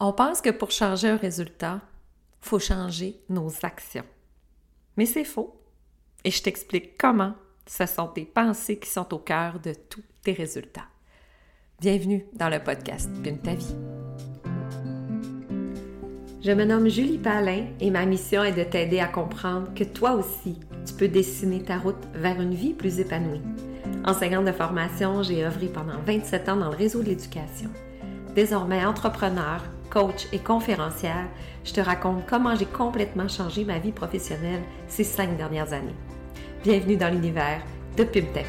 On pense que pour changer un résultat, faut changer nos actions. Mais c'est faux. Et je t'explique comment ce sont tes pensées qui sont au cœur de tous tes résultats. Bienvenue dans le podcast Pune ta vie. Je me nomme Julie Palin et ma mission est de t'aider à comprendre que toi aussi, tu peux dessiner ta route vers une vie plus épanouie. Enseignante de formation, j'ai œuvré pendant 27 ans dans le réseau de l'éducation. Désormais entrepreneur, coach et conférencière, je te raconte comment j'ai complètement changé ma vie professionnelle ces cinq dernières années. Bienvenue dans l'univers de PubTech.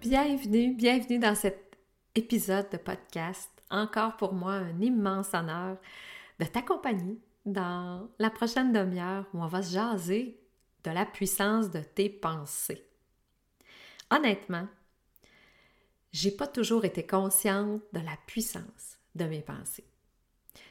Bienvenue, bienvenue dans cet épisode de podcast. Encore pour moi un immense honneur de t'accompagner dans la prochaine demi-heure où on va se jaser de la puissance de tes pensées. Honnêtement, j'ai pas toujours été consciente de la puissance de mes pensées.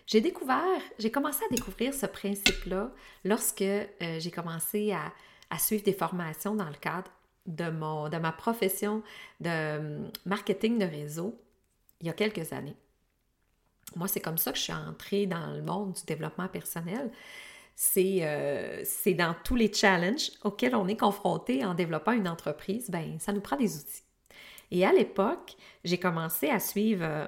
J'ai découvert, j'ai commencé à découvrir ce principe-là lorsque euh, j'ai commencé à, suivre des formations dans le cadre de, de ma profession de hum, marketing de réseau il y a quelques années. Moi, c'est comme ça que je suis entrée dans le monde du développement personnel. Euh, c'est dans tous les challenges auxquels on est confronté en développant une entreprise, ben ça nous prend des outils. Et à l'époque, j'ai commencé à suivre euh,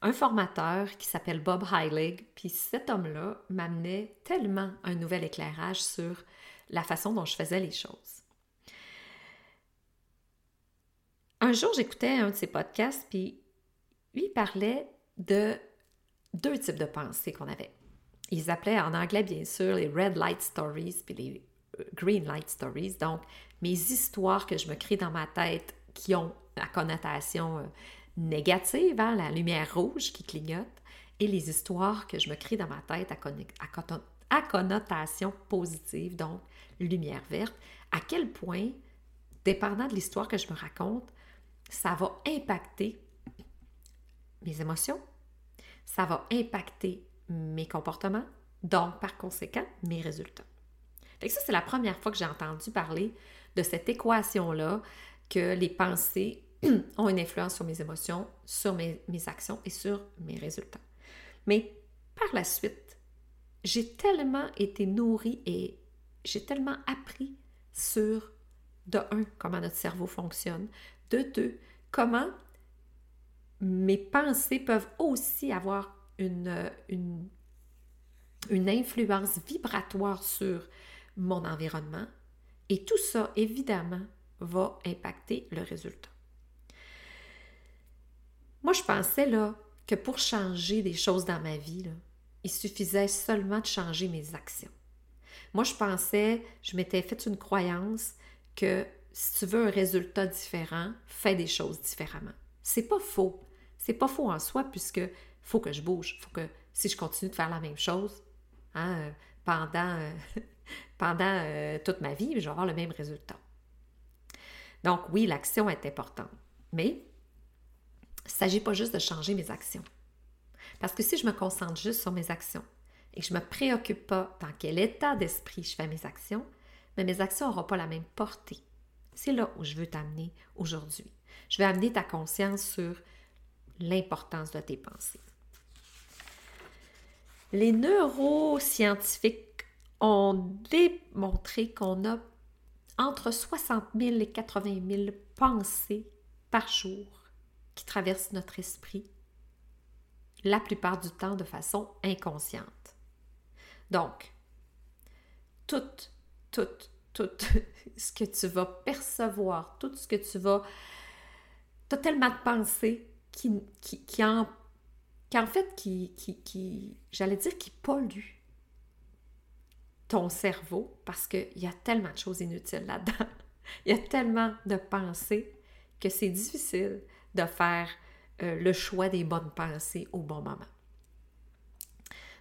un formateur qui s'appelle Bob Heilig, puis cet homme-là m'amenait tellement un nouvel éclairage sur la façon dont je faisais les choses. Un jour, j'écoutais un de ses podcasts, puis lui parlait de deux types de pensées qu'on avait. Ils appelaient en anglais, bien sûr, les red light stories puis les euh, green light stories. Donc, mes histoires que je me crée dans ma tête qui ont la connotation euh, négative, hein, la lumière rouge qui clignote, et les histoires que je me crée dans ma tête à, à connotation positive, donc lumière verte. À quel point, dépendant de l'histoire que je me raconte, ça va impacter mes émotions, ça va impacter mes comportements, donc par conséquent mes résultats. Fait ça, c'est la première fois que j'ai entendu parler de cette équation-là, que les pensées ont une influence sur mes émotions, sur mes, mes actions et sur mes résultats. Mais par la suite, j'ai tellement été nourrie et j'ai tellement appris sur, de un, comment notre cerveau fonctionne, de deux, comment mes pensées peuvent aussi avoir une, une, influence vibratoire sur mon environnement. Et tout ça, évidemment, va impacter le résultat. Moi, je pensais là, que pour changer des choses dans ma vie, il suffisait seulement de changer mes actions. Moi, je pensais, je m'étais fait une croyance que si tu veux un résultat différent, fais des choses différemment. C'est pas faux. C'est pas faux en soi puisque faut que je bouge. faut que si je continue de faire la même chose hein, euh, pendant, euh, euh, toute ma vie, je vais avoir le même résultat. Donc oui, l'action est importante, mais il ne s'agit pas juste de changer mes actions. Parce que si je me concentre juste sur mes actions et que je ne me préoccupe pas dans quel état d'esprit je fais mes actions, mais mes actions n'auront pas la même portée. C'est là où je veux t'amener aujourd'hui. Je vais amener ta conscience sur l'importance de tes pensées. Les neuroscientifiques ont démontré qu'on a entre 60 000 et 80 000 pensées par jour qui traversent notre esprit, la plupart du temps de façon inconsciente. Donc, tout, tout, tout ce que tu vas percevoir, tout ce que tu vas... Tu as tellement de pensées qui, qui, qui en en fait, qui, qui, qui j'allais dire, qui pollue ton cerveau parce qu'il y a tellement de choses inutiles là-dedans. Il y a tellement de pensées que c'est difficile de faire euh, le choix des bonnes pensées au bon moment.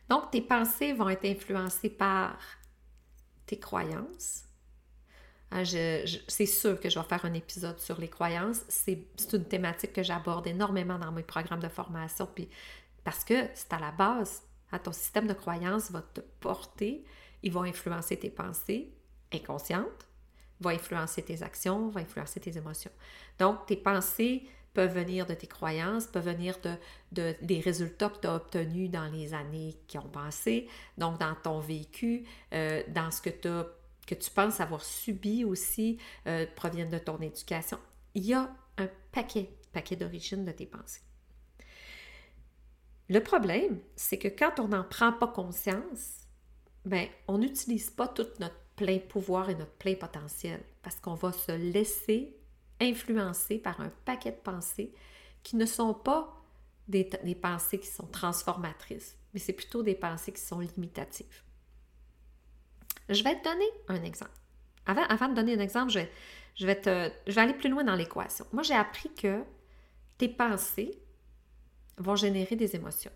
Donc, tes pensées vont être influencées par tes croyances, Hein, c'est sûr que je vais faire un épisode sur les croyances. C'est une thématique que j'aborde énormément dans mes programmes de formation, puis parce que c'est à la base. Hein, ton système de croyances va te porter, il va influencer tes pensées inconscientes, va influencer tes actions, va influencer tes émotions. Donc, tes pensées peuvent venir de tes croyances, peuvent venir de, des résultats que tu as obtenus dans les années qui ont passé, donc dans ton vécu, euh, dans ce que, tu penses avoir subi aussi, euh, proviennent de ton éducation. Il y a un paquet, paquet d'origines de tes pensées. Le problème, c'est que quand on n'en prend pas conscience, ben, on n'utilise pas tout notre plein pouvoir et notre plein potentiel parce qu'on va se laisser influencer par un paquet de pensées qui ne sont pas des, pensées qui sont transformatrices, mais c'est plutôt des pensées qui sont limitatives. Je vais te donner un exemple. Avant, de donner un exemple, je vais aller plus loin dans l'équation. Moi, j'ai appris que tes pensées vont générer des émotions.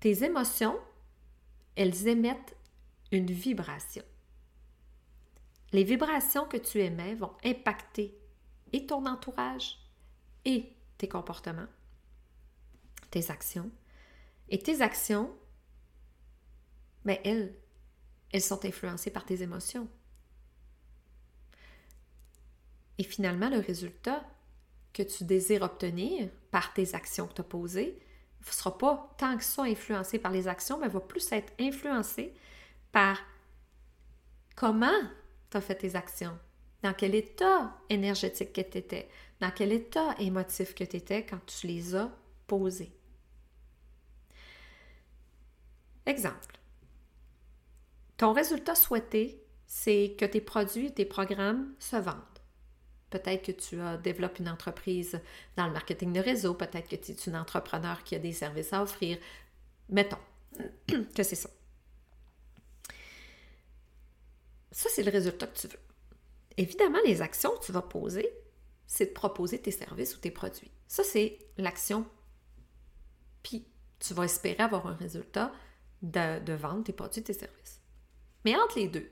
Tes émotions, elles émettent une vibration. Les vibrations que tu émets vont impacter et ton entourage et tes comportements, tes actions. Et tes actions, ben, elles, elles sont influencées par tes émotions. Et finalement, le résultat que tu désires obtenir par tes actions que tu as posées ne sera pas tant que ça influencé par les actions, mais va plus être influencé par comment tu as fait tes actions, dans quel état énergétique que tu étais, dans quel état émotif que tu étais quand tu les as posées. Exemple. Ton résultat souhaité, c'est que tes produits tes programmes se vendent. Peut-être que tu as développé une entreprise dans le marketing de réseau, peut-être que tu es une entrepreneur qui a des services à offrir. Mettons que c'est ça. Ça, c'est le résultat que tu veux. Évidemment, les actions que tu vas poser, c'est de proposer tes services ou tes produits. Ça, c'est l'action. Puis, tu vas espérer avoir un résultat de, vendre tes produits, tes services. Mais entre les deux,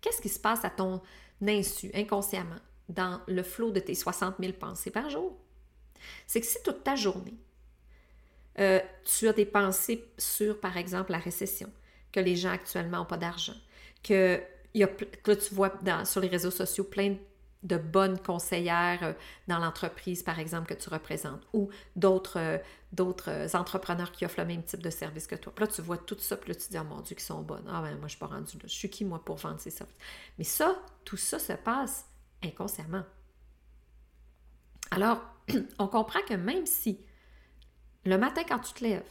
qu'est-ce qui se passe à ton insu, inconsciemment, dans le flot de tes 60 000 pensées par jour? C'est que si toute ta journée, euh, tu as des pensées sur, par exemple, la récession, que les gens actuellement n'ont pas d'argent, que a, là, tu vois sur les réseaux sociaux plein de bonnes conseillères euh, dans l'entreprise, par exemple, que tu représentes, ou d'autres euh, entrepreneurs qui offrent le même type de service que toi. Puis là, tu vois tout ça, puis là, tu te dis, oh mon Dieu, qui sont bonnes. Ah ben, moi, je suis pas rendue là. Je suis qui, moi, pour vendre ces services? Mais ça, tout ça se passe inconsciemment. Alors, on comprend que même si le matin, quand tu te lèves,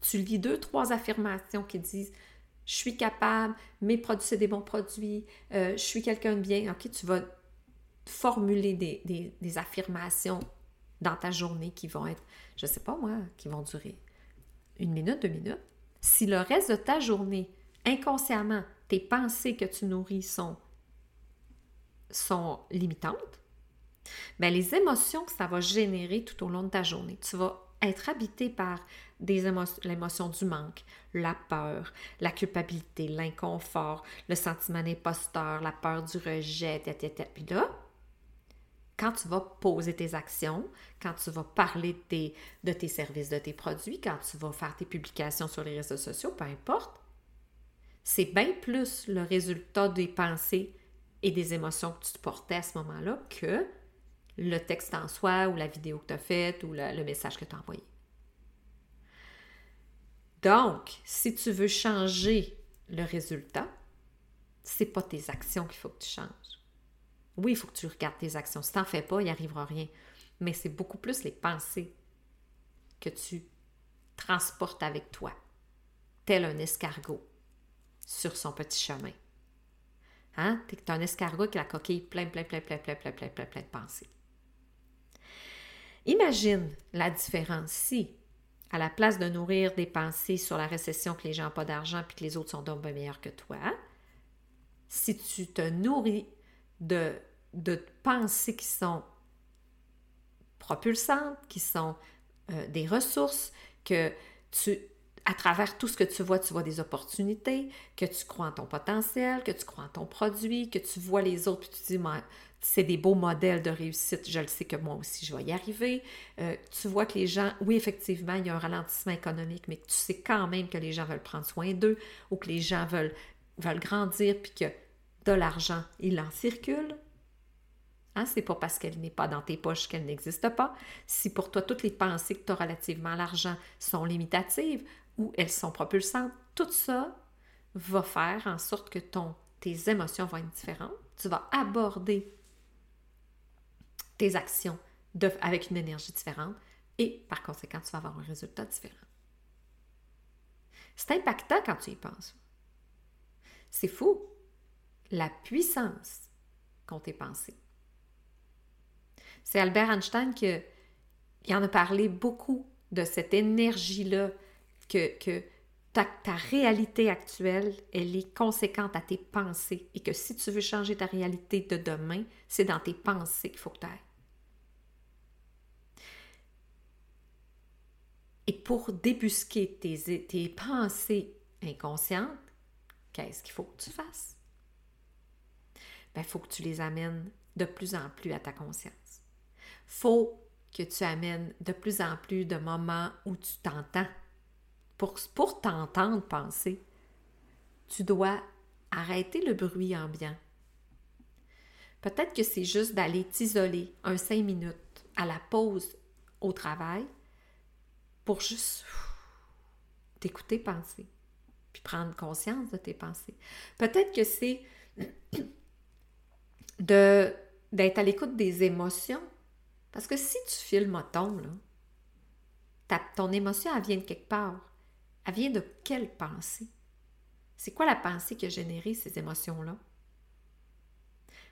tu lis deux, trois affirmations qui disent je suis capable, mes produits, c'est des bons produits, euh, je suis quelqu'un de bien. OK, tu vas formuler des, affirmations dans ta journée qui vont être, je ne sais pas moi, qui vont durer une minute, deux minutes. Si le reste de ta journée, inconsciemment, tes pensées que tu nourris sont, sont limitantes, bien, les émotions que ça va générer tout au long de ta journée, tu vas être habité par l'émotion du manque, la peur, la culpabilité, l'inconfort, le sentiment d'imposteur, la peur du rejet, etc. Puis là, quand tu vas poser tes actions, quand tu vas parler de tes, de tes services, de tes produits, quand tu vas faire tes publications sur les réseaux sociaux, peu importe, c'est bien plus le résultat des pensées et des émotions que tu te portais à ce moment-là que le texte en soi ou la vidéo que tu as faite ou le message que tu as envoyé. Donc, si tu veux changer le résultat, c'est pas tes actions qu'il faut que tu changes. Oui, il faut que tu regardes tes actions. Si tu n'en fais pas, il n'y arrivera rien. Mais c'est beaucoup plus les pensées que tu transportes avec toi, tel un escargot sur son petit chemin. Hein? Tu es un escargot qui a la coquille plein, plein, plein, plein, plein, plein, plein, plein, plein de pensées. Imagine la différence si à la place de nourrir des pensées sur la récession que les gens n'ont pas d'argent puis que les autres sont donc bien meilleurs que toi, si tu te nourris de, de pensées qui sont propulsantes, qui sont euh, des ressources, que tu, à travers tout ce que tu vois, tu vois des opportunités, que tu crois en ton potentiel, que tu crois en ton produit, que tu vois les autres, puis tu dis, c'est des beaux modèles de réussite. Je le sais que moi aussi, je vais y arriver. Euh, tu vois que les gens, oui, effectivement, il y a un ralentissement économique, mais tu sais quand même que les gens veulent prendre soin d'eux ou que les gens veulent, veulent grandir, puis que de l'argent, il en circule. Hein, c'est pas parce qu'elle n'est pas dans tes poches qu'elle n'existe pas. Si pour toi toutes les pensées que tu as relativement à l'argent sont limitatives elles sont propulsantes, tout ça va faire en sorte que ton, tes émotions vont être différentes. Tu vas aborder tes actions avec une énergie différente et par conséquent, tu vas avoir un résultat différent. C'est impactant quand tu y penses. C'est fou la puissance qu'ont tes pensées. C'est Albert Einstein qui, en a parlé beaucoup de cette énergie-là, que, ta, réalité actuelle, elle est conséquente à tes pensées et que si tu veux changer ta réalité de demain, c'est dans tes pensées qu'il faut que tu ailles. Et pour débusquer tes, pensées inconscientes, qu'est-ce qu'il faut que tu fasses? Il ben, faut que tu les amènes de plus en plus à ta conscience faut que tu amènes de plus en plus de moments où tu t'entends. Pour, t'entendre penser, tu dois arrêter le bruit ambiant. Peut-être que c'est juste d'aller t'isoler un cinq minutes à la pause au travail pour juste t'écouter penser, puis prendre conscience de tes pensées. Peut-être que c'est de, d'être à l'écoute des émotions parce que si tu files là, ton émotion, elle vient de quelque part. Elle vient de quelle pensée? C'est quoi la pensée qui a généré ces émotions-là?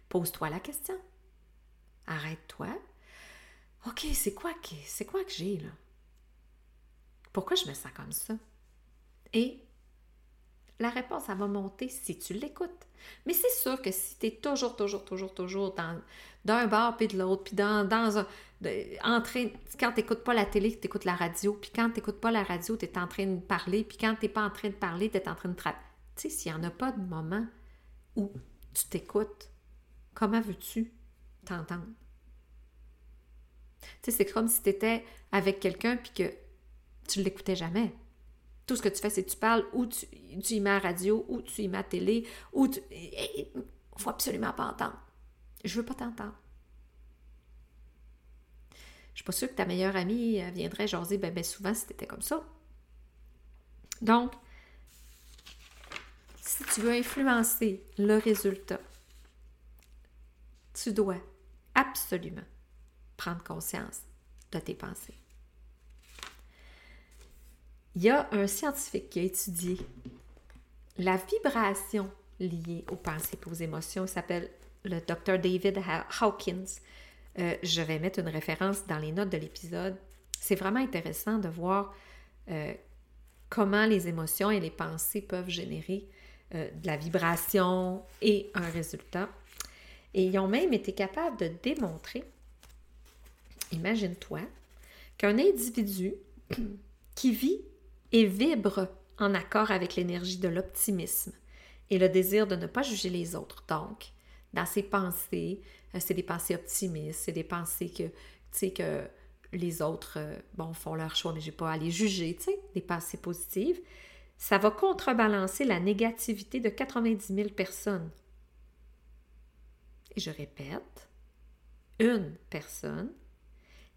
Pose-toi la question. Arrête-toi. OK, c'est quoi que que j'ai là? Pourquoi je me sens comme ça? Et la réponse, elle va monter si tu l'écoutes. Mais c'est sûr que si tu es toujours, toujours, toujours, toujours dans, d'un bar puis de l'autre, puis dans, dans un. quand tu n'écoutes pas la télé, tu écoutes la radio, puis quand tu n'écoutes pas la radio, tu es en train de parler, puis quand tu n'es pas en train de parler, tu es en train de trapper. Tu sais, s'il n'y en a pas de moment où tu t'écoutes, comment veux-tu t'entendre? Tu sais, c'est comme si tu étais avec quelqu'un puis que tu ne l'écoutais jamais. Tout ce que tu fais, c'est que tu parles ou tu, tu y mets à radio, ou tu y mets à télé, ou tu. Il faut absolument pas entendre. Je veux pas t'entendre. Je suis pas sûre que ta meilleure amie viendrait jaser ben, ben souvent si étais comme ça. Donc, si tu veux influencer le résultat, tu dois absolument prendre conscience de tes pensées. Il y a un scientifique qui a étudié la vibration liée aux pensées et aux émotions. Il s'appelle le Dr. David Hawkins. Euh, je vais mettre une référence dans les notes de l'épisode. C'est vraiment intéressant de voir euh, comment les émotions et les pensées peuvent générer euh, de la vibration et un résultat. Et ils ont même été capables de démontrer, imagine-toi, qu'un individu qui vit et vibre en accord avec l'énergie de l'optimisme et le désir de ne pas juger les autres. Donc, dans ses pensées, euh, c'est des pensées optimistes, c'est des pensées que, tu les autres, euh, bon, font leur choix, mais je n'ai pas à les juger, tu sais, des pensées positives. Ça va contrebalancer la négativité de 90 000 personnes. Et je répète, une personne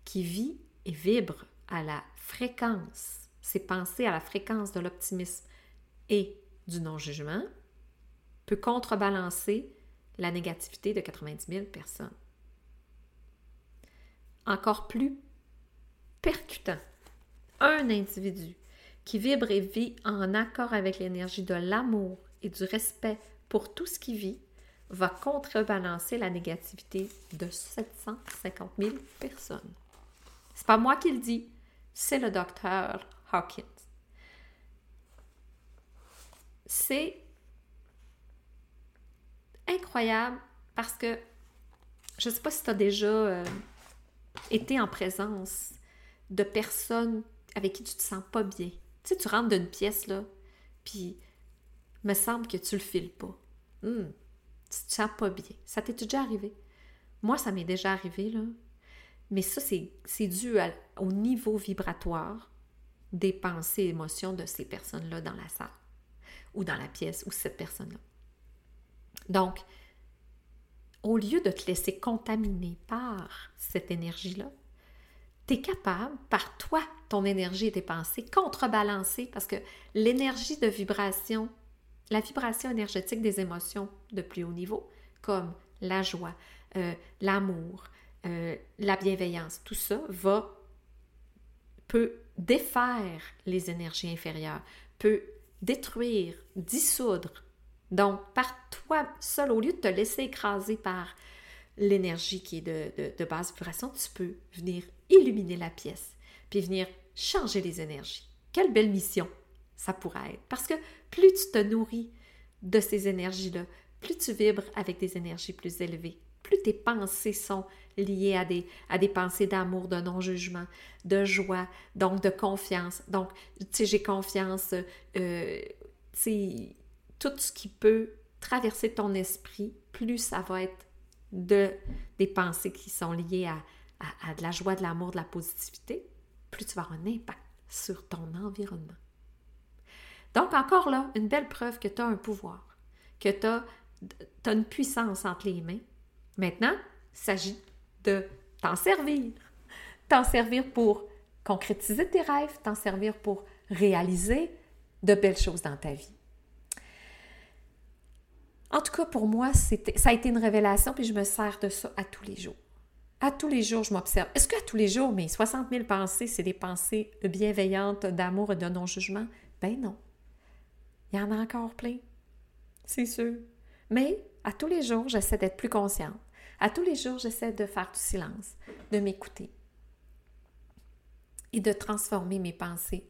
qui vit et vibre à la fréquence c'est penser à la fréquence de l'optimisme et du non-jugement, peut contrebalancer la négativité de 90 000 personnes. Encore plus percutant, un individu qui vibre et vit en accord avec l'énergie de l'amour et du respect pour tout ce qui vit va contrebalancer la négativité de 750 000 personnes. C'est pas moi qui le dis, c'est le docteur Hawkins. C'est incroyable parce que je ne sais pas si tu as déjà euh, été en présence de personnes avec qui tu te sens pas bien. Tu sais, tu rentres d'une pièce, là, puis me semble que tu le files pas. Hmm, tu te sens pas bien. Ça t'est déjà arrivé? Moi, ça m'est déjà arrivé, là. Mais ça, c'est dû au niveau vibratoire des pensées et émotions de ces personnes-là dans la salle ou dans la pièce ou cette personne-là. Donc, au lieu de te laisser contaminer par cette énergie-là, tu es capable, par toi, ton énergie et tes pensées, contrebalancer parce que l'énergie de vibration, la vibration énergétique des émotions de plus haut niveau, comme la joie, euh, l'amour, euh, la bienveillance, tout ça va peut défaire les énergies inférieures, peut détruire, dissoudre. Donc, par toi seul, au lieu de te laisser écraser par l'énergie qui est de, de, basse vibration, tu peux venir illuminer la pièce, puis venir changer les énergies. Quelle belle mission ça pourrait être. Parce que plus tu te nourris de ces énergies-là, plus tu vibres avec des énergies plus élevées, plus tes pensées sont liées à des, à des pensées d'amour, de non-jugement, de joie, donc de confiance. Donc, tu sais, j'ai confiance, euh, tu sais, tout ce qui peut traverser ton esprit, plus ça va être de, des pensées qui sont liées à, à, de la joie, de l'amour, de la positivité, plus tu vas avoir un impact sur ton environnement. Donc, encore là, une belle preuve que tu as un pouvoir, que tu as, as, une puissance entre les mains, Maintenant, il s'agit de t'en servir. T'en servir pour concrétiser tes rêves, t'en servir pour réaliser de belles choses dans ta vie. En tout cas, pour moi, ça a été une révélation, puis je me sers de ça à tous les jours. À tous les jours, je m'observe. Est-ce qu'à tous les jours, mes 60 000 pensées, c'est des pensées bienveillantes, d'amour et de non-jugement? Ben non. Il y en a encore plein. C'est sûr. Mais à tous les jours, j'essaie d'être plus consciente. À tous les jours, j'essaie de faire du silence, de m'écouter et de transformer mes pensées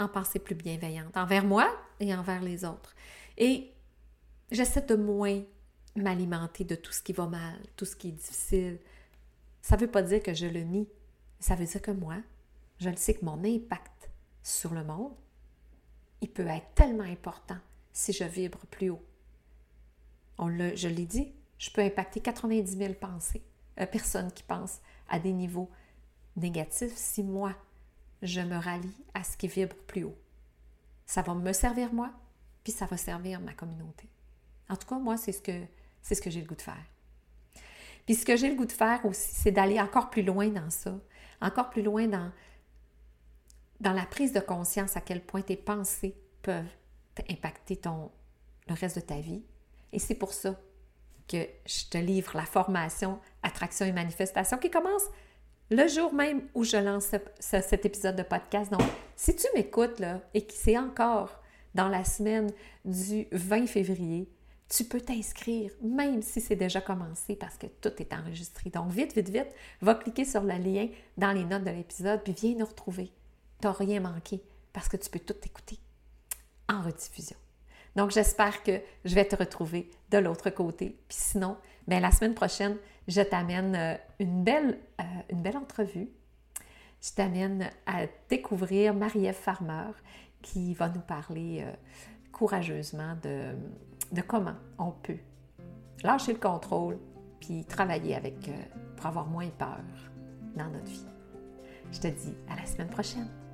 en pensées plus bienveillantes envers moi et envers les autres. Et j'essaie de moins m'alimenter de tout ce qui va mal, tout ce qui est difficile. Ça ne veut pas dire que je le nie. Ça veut dire que moi, je le sais que mon impact sur le monde, il peut être tellement important si je vibre plus haut je l'ai dit, je peux impacter 90 000 pensées, euh, personnes qui pensent à des niveaux négatifs si moi, je me rallie à ce qui vibre plus haut. Ça va me servir moi, puis ça va servir ma communauté. En tout cas, moi, c'est ce que, c'est ce que j'ai le goût de faire. Puis ce que j'ai le goût de faire aussi, c'est d'aller encore plus loin dans ça, encore plus loin dans, dans la prise de conscience à quel point tes pensées peuvent impacter ton, le reste de ta vie, et c'est pour ça que je te livre la formation Attraction et Manifestation qui commence le jour même où je lance cet épisode de podcast. Donc, si tu m'écoutes là, et que c'est encore dans la semaine du 20 février, tu peux t'inscrire, même si c'est déjà commencé, parce que tout est enregistré. Donc, vite, vite, vite, va cliquer sur le lien dans les notes de l'épisode, puis viens nous retrouver. Tu n'as rien manqué, parce que tu peux tout écouter en rediffusion. Donc, j'espère que je vais te retrouver de l'autre côté. Puis sinon, bien, la semaine prochaine, je t'amène euh, une belle, euh, une belle entrevue. Je t'amène à découvrir Marie-Ève Farmer qui va nous parler euh, courageusement de, de, comment on peut lâcher le contrôle puis travailler avec pour avoir moins peur dans notre vie. Je te dis à la semaine prochaine.